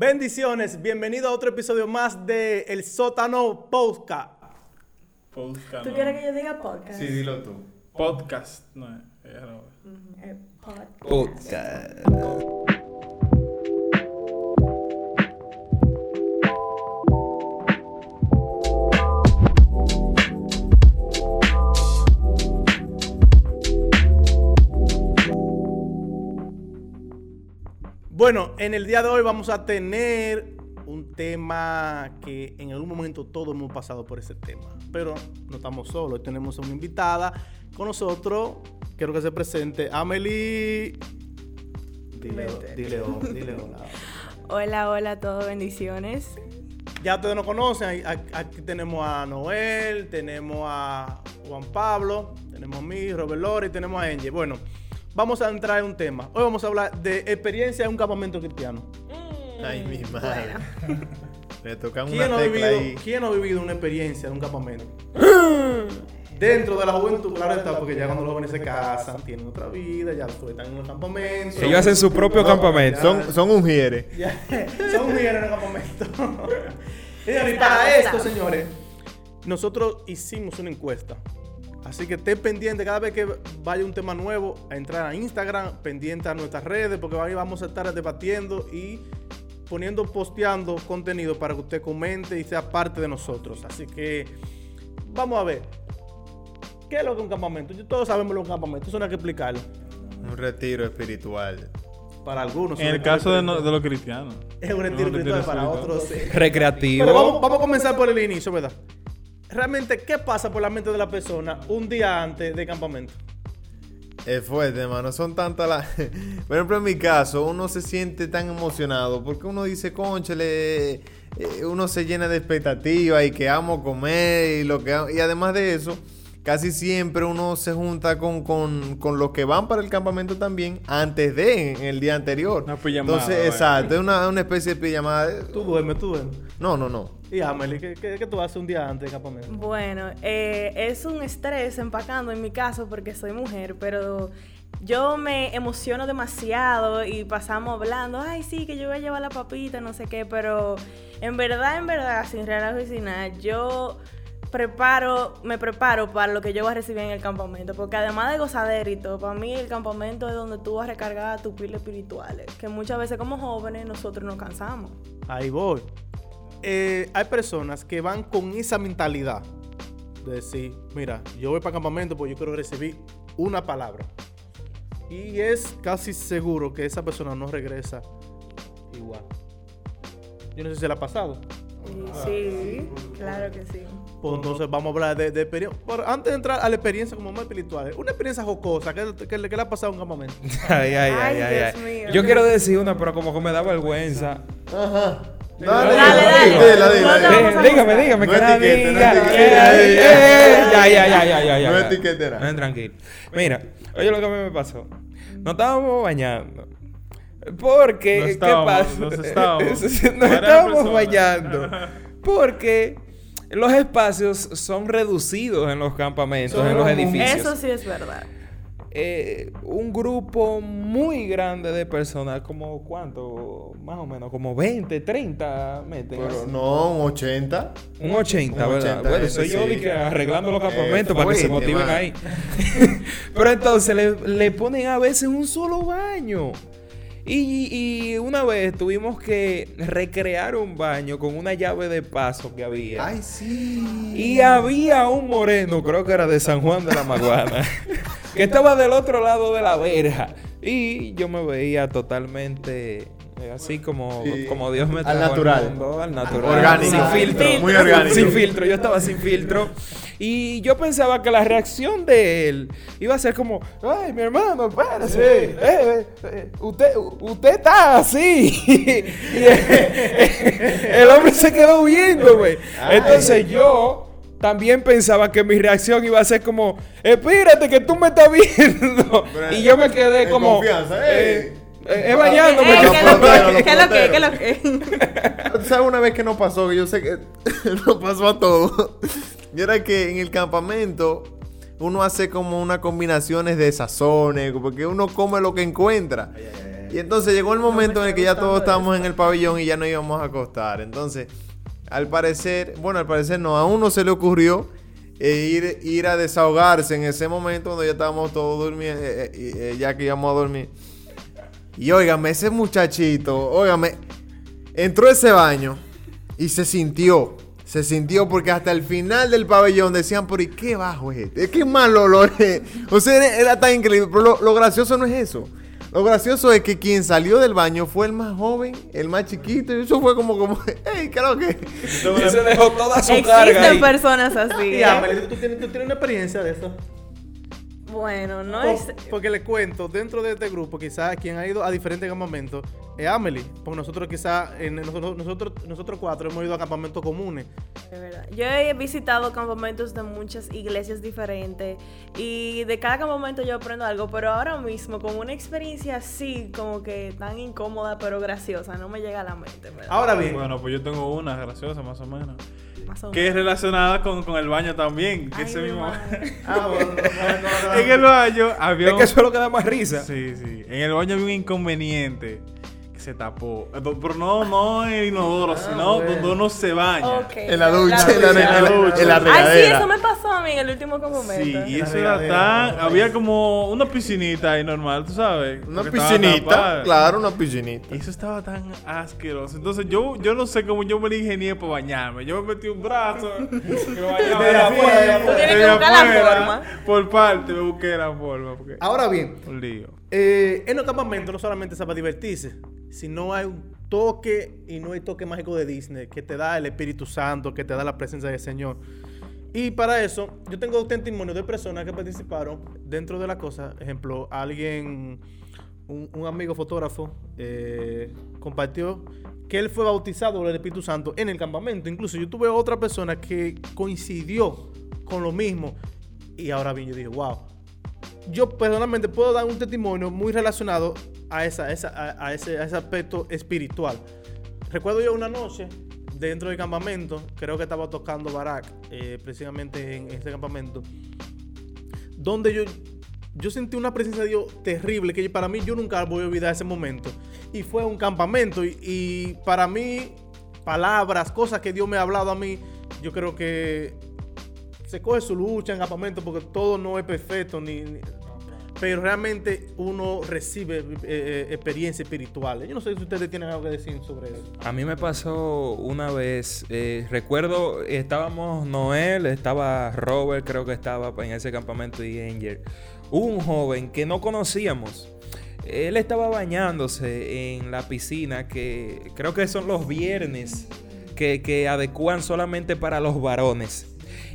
Bendiciones, bienvenido a otro episodio más de El Sótano Podcast. Podcast. ¿Tú no. quieres que yo diga podcast? Sí, dilo tú. Podcast. No, no. Ujú, eh, podcast. Podcast. Bueno, en el día de hoy vamos a tener un tema que en algún momento todos hemos pasado por ese tema, pero no estamos solos. Hoy tenemos a una invitada con nosotros. Quiero que se presente Amelie. Dile, dile, dile hola. Hola, hola a todos, bendiciones. Ya ustedes nos conocen. Aquí aquí tenemos a Noel, tenemos a Juan Pablo, tenemos a mí, Robert Lori, tenemos a Angie. Bueno, vamos a entrar en un tema. Hoy vamos a hablar de experiencia en un campamento cristiano. Ay, mi madre. Me tocan ¿Quién una no, ha tecla vivido, ahí. ¿Quién no ha vivido una experiencia en un campamento? Dentro de la juventud, claro está, porque ya cuando los jóvenes se casan, tienen otra vida, ya están en los campamentos. Ellos hacen su propio No, campamento. Son, son ungieres. Son mujeres en el campamento. Y para esto, señores, nosotros hicimos una encuesta. Así que estén pendientes cada vez que vaya un tema nuevo a entrar a Instagram, pendiente a nuestras redes, porque ahí vamos a estar debatiendo y poniendo, posteando contenido para que usted comente y sea parte de nosotros. Así que vamos a ver. ¿Qué es lo que es un campamento? Todos sabemos lo que es un campamento, eso no hay que explicarlo. Un retiro espiritual. Para algunos. En el caso de, retiro no- de los cristianos. Es un retiro espiritual para otros. Recreativo. Pero vamos, vamos a comenzar por el inicio, ¿verdad? Realmente, ¿qué pasa por la mente de la persona un día antes del campamento? Es fuerte, hermano. Son tantas las. Por ejemplo, en mi caso, uno se siente tan emocionado porque uno dice, conchale, eh, uno se llena de expectativas y que amo comer y lo que Y además de eso, casi siempre uno se junta con, con, con los que van para el campamento también antes de, en el día anterior. Una pijamada, Entonces, exacto, es una, una especie de pijamada. Tú duermes, tú duermes. No, no, no. Y Amelie, ¿qué, qué, qué tú haces un día antes del campamento? Bueno, eh, es un estrés empacando en mi caso porque soy mujer, pero yo me emociono demasiado y pasamos hablando, ay, sí, que yo voy a llevar la papita, no sé qué, pero en verdad, en verdad, sin sin nada, yo preparo, me preparo para lo que yo voy a recibir en el campamento, porque además de gozadera y todo, para mí el campamento es donde tú vas a recargar tus pilas espirituales, que muchas veces como jóvenes nosotros nos cansamos. Ahí voy. Eh, hay personas que van con esa mentalidad de decir, mira, yo voy para el campamento porque yo quiero recibir una palabra. Y es casi seguro que esa persona no regresa igual. Yo no sé si se le ha pasado. Sí, claro que sí. Pues entonces vamos a hablar de, de experiencia. Pero antes de entrar a la experiencia como más espiritual, una experiencia jocosa, ¿qué, qué, le- qué le ha pasado en un campamento? Ay, ay, Ay, ay, ay, Dios ay. mío. Yo quiero decir una, pero como que me da vergüenza. Ajá. Dale, dale. No, no, Eh, a dígame, dígame, No que no diga. etiquete. Eh, eh, Ya, ya, ya, ya, ya, ya. No ya. etiquete nada. Ven, tranquilo. Mira, oye lo que a mí me pasó. Nos estábamos bañando. Porque, No ¿qué pasa? nos estábamos. Nos bañando. Porque los espacios son reducidos en los campamentos, en los edificios. Eso sí es verdad. Eh, un grupo muy grande de personas, como cuánto, más o menos, como 20, 30 meten. Pero no, un 80. Un 80, Un ¿verdad? 80, bueno, soy yo sí. de que arreglando los campamentos Eh, para que se motiven man. ahí. Pero entonces le, le ponen a veces un solo baño. Y, y una vez tuvimos que recrear un baño con una llave de paso que había. Ay, sí. Y había un moreno, creo que era de San Juan de la Maguana, que estaba del otro lado de la verja. Y yo me veía totalmente eh, así como, Sí. como Dios me trajo al natural. mundo, al natural. Orgánico. Sin filtro. Muy orgánico. Sin filtro, yo estaba sin filtro. Y yo pensaba que la reacción de él iba a ser como, ay, mi hermano, espérese. Eh, eh, eh, usted, usted está así. y el, el hombre se quedó huyendo, güey. Entonces yo también pensaba que mi reacción iba a ser como, espérate que tú me estás viendo. Pero y yo me quedé en como... confianza, eh, eh. eh, bañándome. ¿Qué es lo que? ¿Qué es lo que? ¿Qué es lo que? ¿Tú ¿Sabes una vez que nos pasó? Que yo sé que nos pasó a todos. Y era que en el campamento uno hace como unas combinaciones de sazones, porque uno come lo que encuentra. Y entonces llegó el momento me en el que ya todos estábamos en el pabellón y ya no íbamos a acostar. Entonces, al parecer, bueno, al parecer no, a uno se le ocurrió eh, ir, ir a desahogarse en ese momento donde ya estábamos todos durmiendo, eh, eh, ya que íbamos a dormir. Y óigame, ese muchachito, óigame, entró a ese baño y se sintió. Se sintió porque hasta el final del pabellón decían, pero ¿y qué bajo es este? ¿Qué mal olor es? O sea, era, era tan increíble. Pero lo, lo gracioso no es eso. Lo gracioso es que quien salió del baño fue el más joven, el más chiquito. Y eso fue como, como, hey, creo que... Y se dejó toda su carga Existen ahí. personas así. ¿eh? ¿tú tienes, tú tienes una experiencia de eso. Bueno, no Por- es. Porque le cuento, dentro de este grupo, quizás quien ha ido a diferentes campamentos es Amelie. Porque nosotros quizás, en, nosotros, nosotros, nosotros cuatro hemos ido a campamentos comunes. De verdad. Yo he visitado campamentos de muchas iglesias diferentes y de cada campamento yo aprendo algo, pero ahora mismo como una experiencia así, como que tan incómoda pero graciosa, no me llega a la mente. ¿verdad? Ahora bien, Bueno, pues yo tengo una graciosa más o menos. Más o Que es menos. relacionada con, con el baño también. Que Ay, ese mi mismo. Ah, bueno, no, no, no, en el baño había Es un... que eso es lo que da más risa. Sí, sí. En el baño había un inconveniente se tapó. Pero no, no en el inodoro, sino bueno. donde uno se baña. En la ducha, en la, ducha. en la- en la Ay, sí, regadera. eso me pasó a mí en el último campamento. Sí, y eso era regadera. tan. Había como una piscinita ahí normal, tú sabes. Una piscinita, claro, una piscinita. Y eso estaba tan asqueroso. Entonces yo, yo no sé cómo yo me la ingenié para bañarme. Yo me metí un brazo, me bañaba de afuera, Tú tienes que buscar la forma. Por parte me busqué la forma. Porque Ahora bien, un lío. eh, en los campamentos no solamente se va a divertirse, sino hay un toque y no hay toque mágico de Disney que te da el Espíritu Santo, que te da la presencia del Señor. Y para eso, yo tengo testimonios de personas que participaron dentro de la cosa. Ejemplo, alguien, un, un amigo fotógrafo, eh, compartió que él fue bautizado por el Espíritu Santo en el campamento. Incluso yo tuve otra persona que coincidió con lo mismo. Y ahora bien, yo dije, wow. Yo personalmente puedo dar un testimonio muy relacionado a, ese, aspecto espiritual. Recuerdo yo una noche dentro del campamento, creo que estaba tocando Barak, eh, precisamente en ese campamento, donde yo, yo sentí una presencia de Dios terrible, que para mí yo nunca voy a olvidar ese momento. Y fue un campamento, y, para mí, palabras, cosas que Dios me ha hablado a mí, yo creo que se coge su lucha en campamento porque todo no es perfecto, ni- pero realmente uno recibe eh, eh, experiencias espirituales. Yo no sé si ustedes tienen algo que decir sobre eso. A mí me pasó una vez, eh, recuerdo, estábamos Noel, estaba Robert, creo que estaba en ese campamento y Angel. Un joven que no conocíamos. Él estaba bañándose en la piscina que creo que son los viernes que, que adecuan solamente para los varones.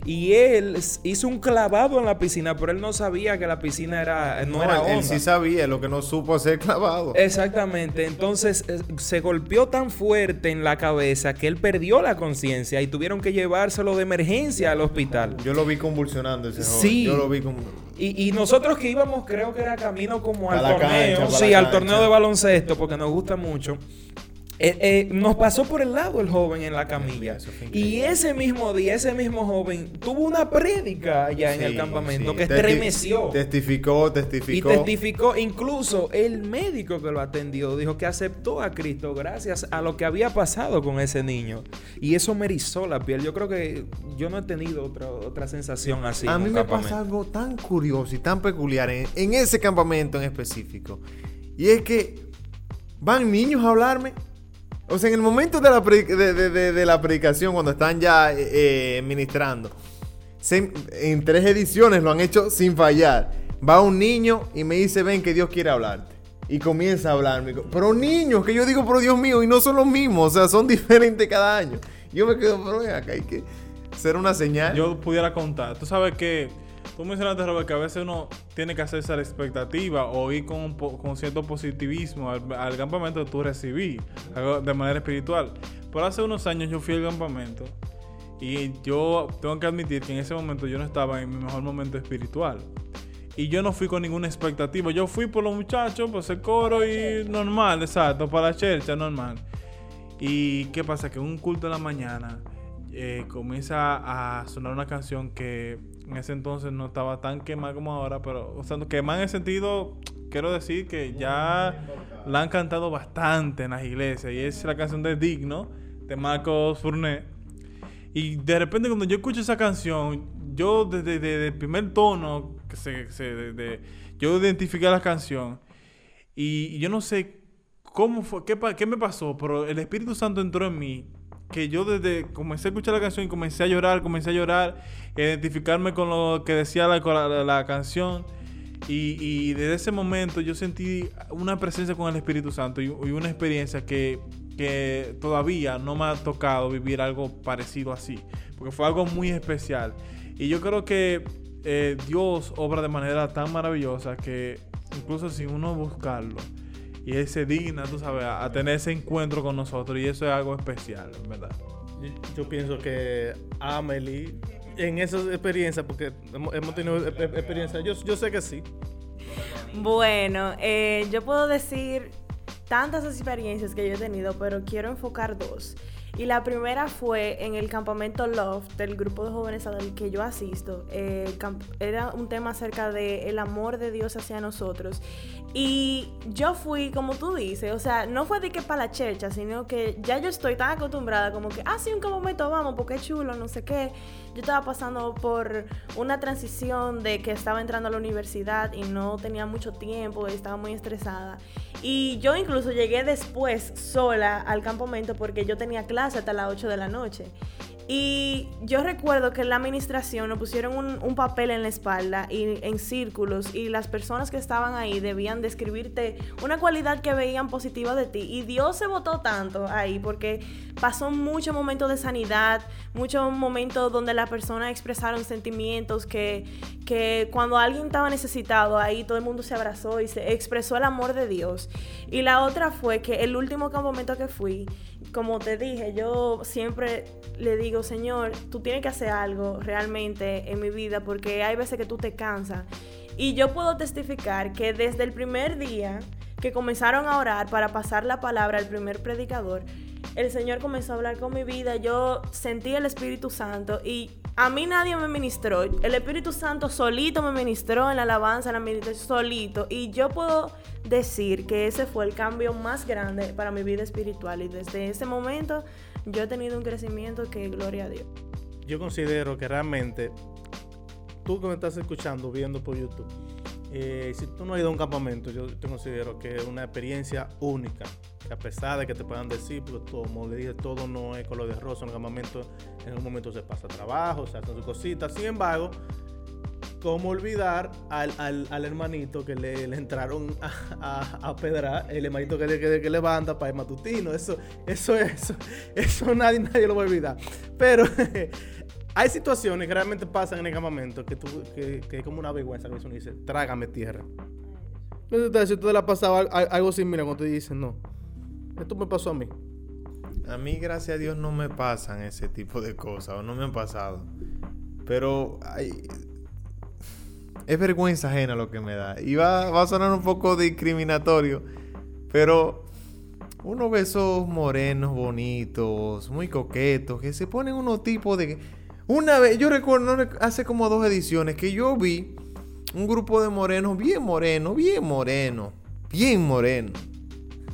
Y él hizo un clavado en la piscina, pero él no sabía que la piscina era, no, era él, él sí sabía, lo que no supo hacer clavado. Exactamente, entonces eh, se golpeó tan fuerte en la cabeza que él perdió la conciencia y tuvieron que llevárselo de emergencia al hospital. Yo lo vi convulsionando ese joven. Sí. Yo lo vi con... Y, y nosotros que íbamos, creo que era camino como al torneo, cancha, sí, al cancha. torneo de baloncesto, porque nos gusta mucho. Eh, eh, nos pasó por el lado el joven en la camilla. Y ese mismo día, ese mismo joven tuvo una prédica allá en el campamento sí. que estremeció. Testificó, Y testificó. testificó, incluso el médico que lo atendió dijo que aceptó a Cristo gracias a lo que había pasado con ese niño. Y eso me erizó la piel. Yo creo que yo no he tenido otra, otra sensación así. a mí me campamento. pasa algo tan curioso y tan peculiar en, en ese campamento en específico. Y es que van niños a hablarme. O sea, en el momento de la, de, la predicación, cuando están ya eh, eh, ministrando, en tres ediciones lo han hecho sin fallar. Va un niño y me dice, ven que Dios quiere hablarte. Y comienza a hablarme. Pero niños, que yo digo, pero Dios mío, y no son los mismos, o sea, son diferentes cada año. Yo me quedo, pero acá hay que ser una señal. Yo pudiera contar. Tú sabes que tú mencionaste, Robert, que a veces uno tiene que hacerse a la expectativa o ir con, con cierto positivismo al, al campamento que tú recibí de manera espiritual. Pero hace unos años yo fui al campamento y yo tengo que admitir que en ese momento yo no estaba en mi mejor momento espiritual. Y yo no fui con ninguna expectativa. Yo fui por los muchachos, por ese coro y normal, exacto, para la chercha, normal. ¿Y qué pasa? Que en un culto de la mañana eh, comienza a sonar una canción que en ese entonces no estaba tan quemada como ahora, pero, o sea, quemada en el sentido quiero decir que ya la han cantado bastante en las iglesias y es la canción de Digno de Marcos Fournet. Y de repente cuando yo escucho esa canción, yo desde, desde el primer tono que se, se- yo identifiqué la canción y, y yo no sé cómo fue, qué, qué me pasó, pero el Espíritu Santo entró en mí. Que yo desde comencé a escuchar la canción y comencé a llorar, comencé a llorar, identificarme con lo que decía la- la canción. Y, y desde ese momento yo sentí una presencia con el Espíritu Santo y, y una experiencia que, que todavía no me ha tocado vivir algo parecido así. Porque fue algo muy especial. Y yo creo que eh, Dios obra de manera tan maravillosa que incluso sin uno buscarlo, y Él se digna, tú sabes, a, a tener ese encuentro con nosotros. Y eso es algo especial, en verdad. Yo, yo pienso que Amelie, en esas experiencias, porque hemos, hemos tenido e- e- experiencias, yo, yo sé que sí. Bueno, eh, yo puedo decir tantas experiencias que yo he tenido, pero quiero enfocar dos. Y la primera fue en el campamento Love del grupo de jóvenes al que yo asisto. Eh, el era un tema acerca del amor de Dios hacia nosotros. Y yo fui, como tú dices, o sea, no fue de que para la checha, sino que ya yo estoy tan acostumbrada como que, ah, sí, un campamento, vamos, porque es chulo, no sé qué. Yo estaba pasando por una transición de que estaba entrando a la universidad y no tenía mucho tiempo y estaba muy estresada. Y yo incluso llegué después sola al campamento porque yo tenía clase hasta las 8 de la noche. Y yo recuerdo que en la administración nos pusieron un, un papel en la espalda y en círculos y las personas que estaban ahí debían describirte una cualidad que veían positiva de ti. Y Dios se votó tanto ahí porque pasó muchos momentos de sanidad, muchos momentos donde las personas expresaron sentimientos que, que cuando alguien estaba necesitado ahí todo el mundo se abrazó y se expresó el amor de Dios. Y la otra fue que el último campamento que fui, como te dije, yo siempre le digo, Señor, tú tienes que hacer algo realmente en mi vida porque hay veces que tú te cansas. Y yo puedo testificar que desde el primer día que comenzaron a orar para pasar la palabra al primer predicador, el Señor comenzó a hablar con mi vida, yo sentí el Espíritu Santo y a mí nadie me ministró. El Espíritu Santo solito me ministró en la alabanza, en la meditación solito. Y yo puedo decir que ese fue el cambio más grande para mi vida espiritual. Y desde ese momento yo he tenido un crecimiento que gloria a Dios. Yo considero que realmente tú que me estás escuchando, viendo por YouTube, eh, si tú no has ido a un campamento, yo te considero que es una experiencia única. Que a pesar de que te puedan decir, porque todo, como le dije, todo no es color de rosa en un campamento, en un momento se pasa trabajo, se hacen sus cositas. Sin embargo, ¿cómo olvidar al, hermanito que le, entraron a, a, pedrar? El hermanito que, le- que, que levanta para el matutino. Eso, eso, eso, eso nadie, nadie lo va a olvidar. Pero hay situaciones que realmente pasan en el campamento que, tú, que, que es como una vergüenza. Que uno dice, trágame tierra. Entonces, si tú le ha pasado al- al- algo similar cuando tú dices, no, esto me pasó a mí. A mí, gracias a Dios, no me pasan ese tipo de cosas, o no me han pasado. Pero ay, es vergüenza ajena lo que me da. Y va, va a sonar un poco discriminatorio, pero uno ve esos morenos bonitos, muy coquetos, que se ponen unos tipos de... Una vez, yo recuerdo, hace como dos ediciones, que yo vi un grupo de morenos, bien moreno, bien moreno, bien moreno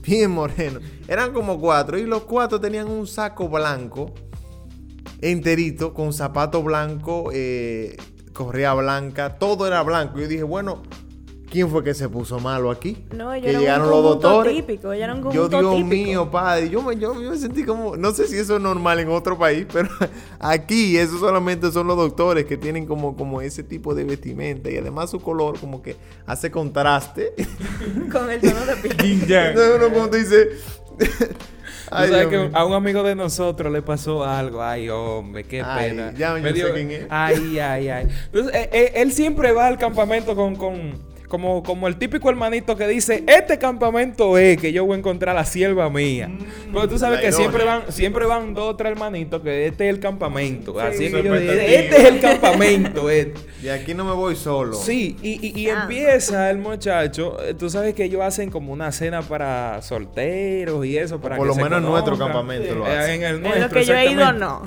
bien moreno. Eran como cuatro y los cuatro tenían un saco blanco enterito con zapato blanco, eh, correa blanca, todo era blanco. Yo dije, bueno, ¿quién fue que se puso malo aquí? No, ellos que un llegaron los doctores. típico, un yo, Dios típico. mío, padre, yo me, yo, yo me sentí como, no sé si eso es normal en otro país, pero aquí eso solamente son los doctores que tienen como, como ese tipo de vestimenta y además su color como que hace contraste. Con el tono de piel. Entonces uno como tú dice... Ay, sabes Dios que a un amigo de nosotros le pasó algo. Ay, hombre, qué Ay, pena. ya yo Me sé quién es. Ay, ay, ay. Entonces, eh, eh, él siempre va al campamento con, con como, como el típico hermanito que dice, este campamento es que yo voy a encontrar la sierva mía. Pero tú sabes que siempre van, siempre van dos o tres hermanitos que este es el campamento. Así es Su que yo digo, expectativa. este es el campamento. este. Y aquí no me voy solo. Sí, y, y- y Ah. empieza el muchacho. eh, Tú sabes que ellos hacen como una cena para solteros y eso. Para Por que lo se menos en nuestro campamento lo Eh, hacen. En el En nuestro, lo que yo he ido, no.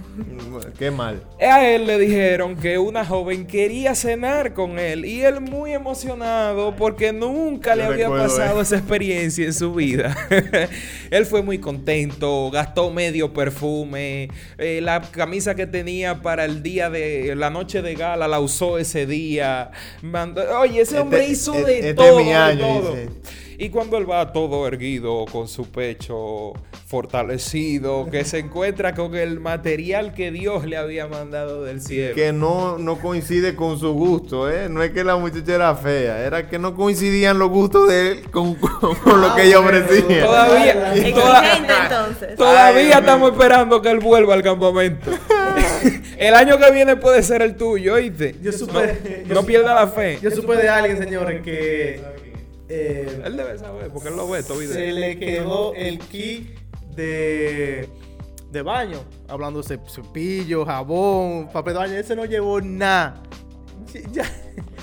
Qué mal. A él le dijeron que una joven quería cenar con él y él muy emocionado porque nunca le había pasado eh. esa experiencia en su vida. él fue muy contento, gastó medio perfume, eh, la camisa que tenía para el día de la noche de gala la usó ese día. Mandó- oye, ese Este- hombre hizo de este es todo. mi de año, todo. dice. Y cuando él va todo erguido, con su pecho fortalecido, que se encuentra con el material que Dios le había mandado del cielo. Que no, no coincide con su gusto, ¿eh? No es que la muchacha era fea, era que no coincidían los gustos de él con, con- con lo que ella ofrecía. Todavía, toda- todavía Ay, estamos esperando que él vuelva al campamento. el año que viene puede ser el tuyo, ¿oíste? Yo supe- no, yo no supe- pierda la fe. Yo supe de alguien, señores, que eh, Él debe saber, porque él lo ve todo se video. le quedó el kit de, de baño. Hablando de cepillo, jabón, papel de baño. Ese no llevó nada. Ya.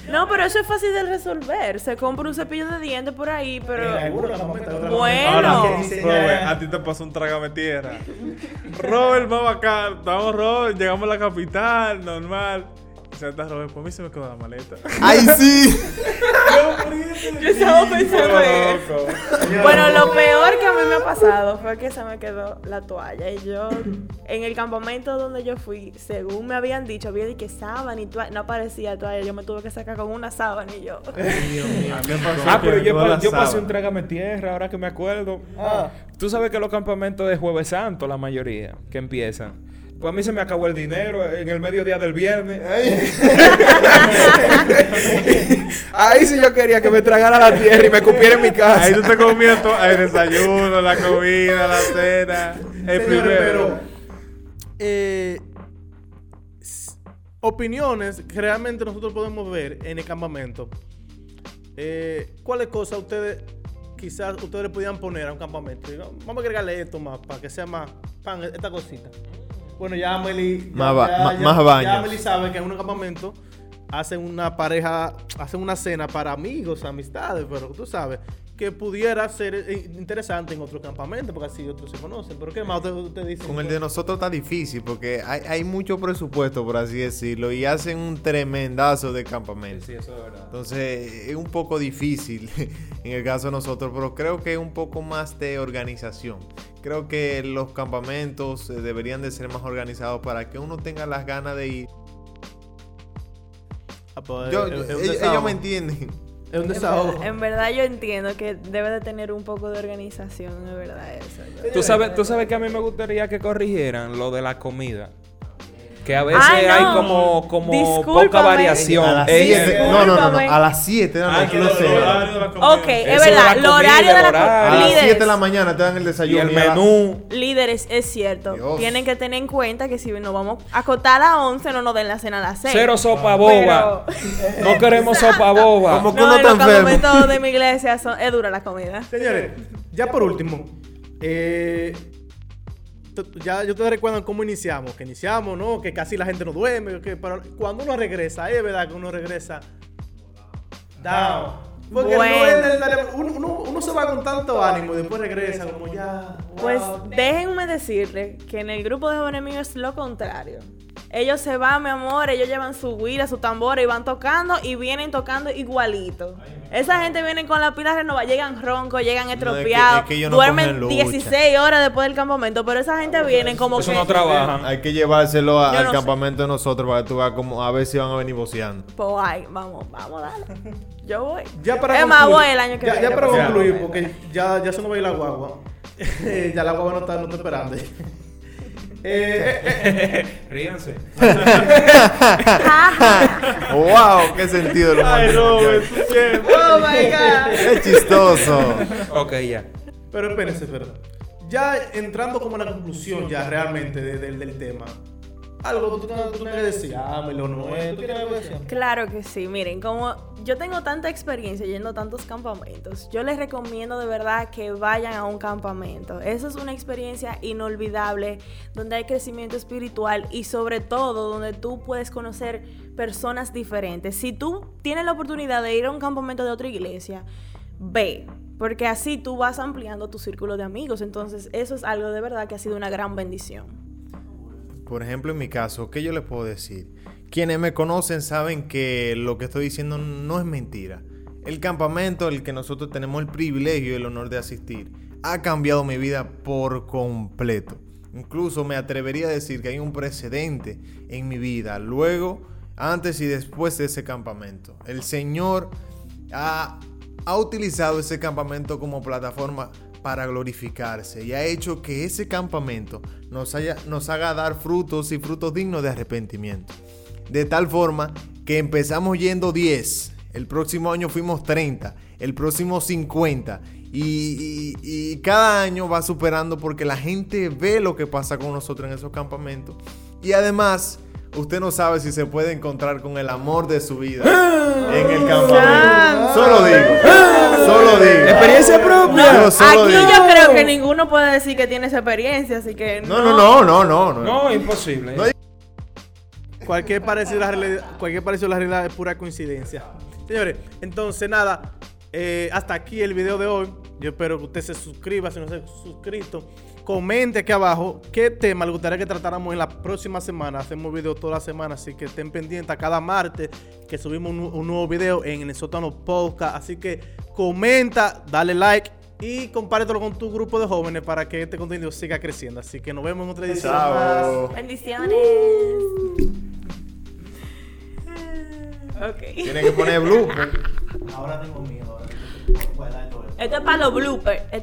No, pero eso es fácil de resolver. Se compra un cepillo de dientes por ahí, pero. Bueno. Ahora, Robert, a ti te pasó un trágame tierra. Robert, vamos acá. Estamos Robert, llegamos a la capital, normal. Pues a mí se me quedó la maleta. ¡Ay, sí! Yo estaba pensando en eso. Bueno, lo peor que a mí me ha pasado fue que se me quedó la toalla. Y yo, en el campamento donde yo fui, según me habían dicho, había de que sábana y toalla. No aparecía toalla. Yo me tuve que sacar con una sábana y yo. A mí me pasó Ah, pero yo, pa- yo pasé un trágame tierra, ahora que me acuerdo. Ah. Tú sabes que los campamentos de Jueves Santo, la mayoría, que empiezan. Pues a mí se me acabó el dinero en el mediodía del viernes. Ahí sí yo quería que me tragara la tierra y me cupiera en mi casa. Ahí tú te comías todo, el desayuno, la comida, la cena, el primero. pero eh, opiniones que realmente nosotros podemos ver en el campamento. Eh, ¿Cuáles cosas ustedes quizás ustedes le podían poner a un campamento? Digo, vamos a agregarle esto más para que sea más pan, esta cosita. Bueno, ya Amelie, ya- Más ba- ya- ma- ya- más ya baños. Amelie sabe que en un campamento hacen una pareja, hacen una cena para amigos, amistades, pero tú sabes que pudiera ser eh, interesante en otro campamento, porque así otros se conocen. Pero ¿qué más usted, usted dice? Con el de nosotros está difícil porque hay, hay mucho presupuesto, por así decirlo, y hacen un tremendazo de campamento. Sí, eso es verdad. Entonces es un poco difícil en el caso de nosotros, pero creo que es un poco más de organización. Creo que los campamentos eh, deberían de ser más organizados para que uno tenga las ganas de ir. Ah, pues, Yo- es- es un ellos, me entienden. Es un En desahogo. verdad, en verdad yo entiendo que debe de tener un poco de organización, es verdad eso. Yo- ¿Tú sabes, tú sabes que a mí me gustaría que corrigieran lo de la comida. Que a veces Ay, no. hay como, como Discúlpame. poca variación. A las eh, no, no, no, no, a las 7 de la Ah, noche, que no lo- sé. lo horario de la comida. Ok, es Eso de verdad, el comida, horario de el la horario. A las líderes, 7 de la mañana te dan el y desayuno. el y a la- menú. líderes, es cierto. Dios. Tienen que tener en cuenta que si nos vamos a acotar a las 11, no nos den la cena a las 6. Cero sopa boba. No queremos sopa boba. Como que No, uno en está los enfermo. campamentos de mi iglesia son- es dura la comida. Señores, ya por último, eh, ya yo te recuerdan cómo iniciamos, que iniciamos, ¿no? Que casi la gente no duerme, que, pero cuando uno regresa, es verdad que uno regresa down. Porque Bueno. no es necesario- uno, uno- uno se va con tanto ánimo y después regresa como ya. Pues déjenme decirle que en el grupo de jóvenes míos es lo contrario. Ellos se van, mi amor, ellos llevan su guira, su tambor y van tocando y vienen tocando igualito. Esa gente viene con la pila renovada, llegan roncos, llegan estropeados, es que ellos no duermen cogen lucha. 16 horas después del campamento, pero esa gente viene como Eso que... no trabajan. Hay que llevárselo a- al no sé. campamento de nosotros para que tú veas como a ver si van a venir boceando. Pues ay, vamos, vamos, dale. Yo voy. Ya para es más, concluir- voy el año que ya, viene. Ya para concluir, porque ya, ya se nos va a ir la guagua. ya la guagua no está, no está esperando. Eh, eh, Ríanse. ¡Wow! ¡Qué sentido lo Ay, siempre. Oh my God. ¡Qué chistoso! ok, ya. Pero espérense, pero ya entrando como a la conclusión ya realmente de- de- del tema. Algo que tú, tengas- tú tengas que decir, ah, me lo tú algo que decir. Claro que sí, miren, como yo tengo tanta experiencia yendo a tantos campamentos, yo les recomiendo de verdad que vayan a un campamento. Eso es una experiencia inolvidable, donde hay crecimiento espiritual y sobre todo donde tú puedes conocer personas diferentes. Si tú tienes la oportunidad de ir a un campamento de otra iglesia, ve. Porque así tú vas ampliando tu círculo de amigos. Entonces, eso es algo de verdad que ha sido una gran bendición. Por ejemplo, en mi caso, ¿qué yo les puedo decir? Quienes me conocen saben que lo que estoy diciendo no es mentira. El campamento al que nosotros tenemos el privilegio y el honor de asistir ha cambiado mi vida por completo. Incluso me atrevería a decir que hay un precedente en mi vida, luego, antes y después de ese campamento. El Señor ha, ha utilizado ese campamento como plataforma para glorificarse y ha hecho que ese campamento nos, haya, nos haga dar frutos y frutos dignos de arrepentimiento. De tal forma que empezamos yendo 10, el próximo año fuimos 30, el próximo 50 y, y- y cada año va superando porque la gente ve lo que pasa con nosotros en esos campamentos y además... Usted no sabe si se puede encontrar con el amor de su vida en el campamento. Solo digo. Solo digo. Experiencia propia. Yo solo Aquí digo. yo creo que ninguno puede decir que tiene esa experiencia, así que No, no, no, no, no. no. No, imposible. No, Cualquier parecido a la realidad, cualquier parecido a la realidad es pura coincidencia. Señores, entonces nada, eh, hasta aquí el video de hoy. Yo espero que usted se suscriba si no se ha suscrito. Comente aquí abajo qué tema le gustaría que tratáramos en la próxima semana. Hacemos video toda la semana, así que estén pendientes a cada martes que subimos un, nu- un nuevo video en el sótano podcast. Así que comenta, dale like y compártelo con tu grupo de jóvenes para que este contenido siga creciendo. Así que nos vemos en otra edición. más. Chao. bendiciones. Ok. Tiene que poner blue. Ahora tengo miedo. Esto es para los bloopers. Esto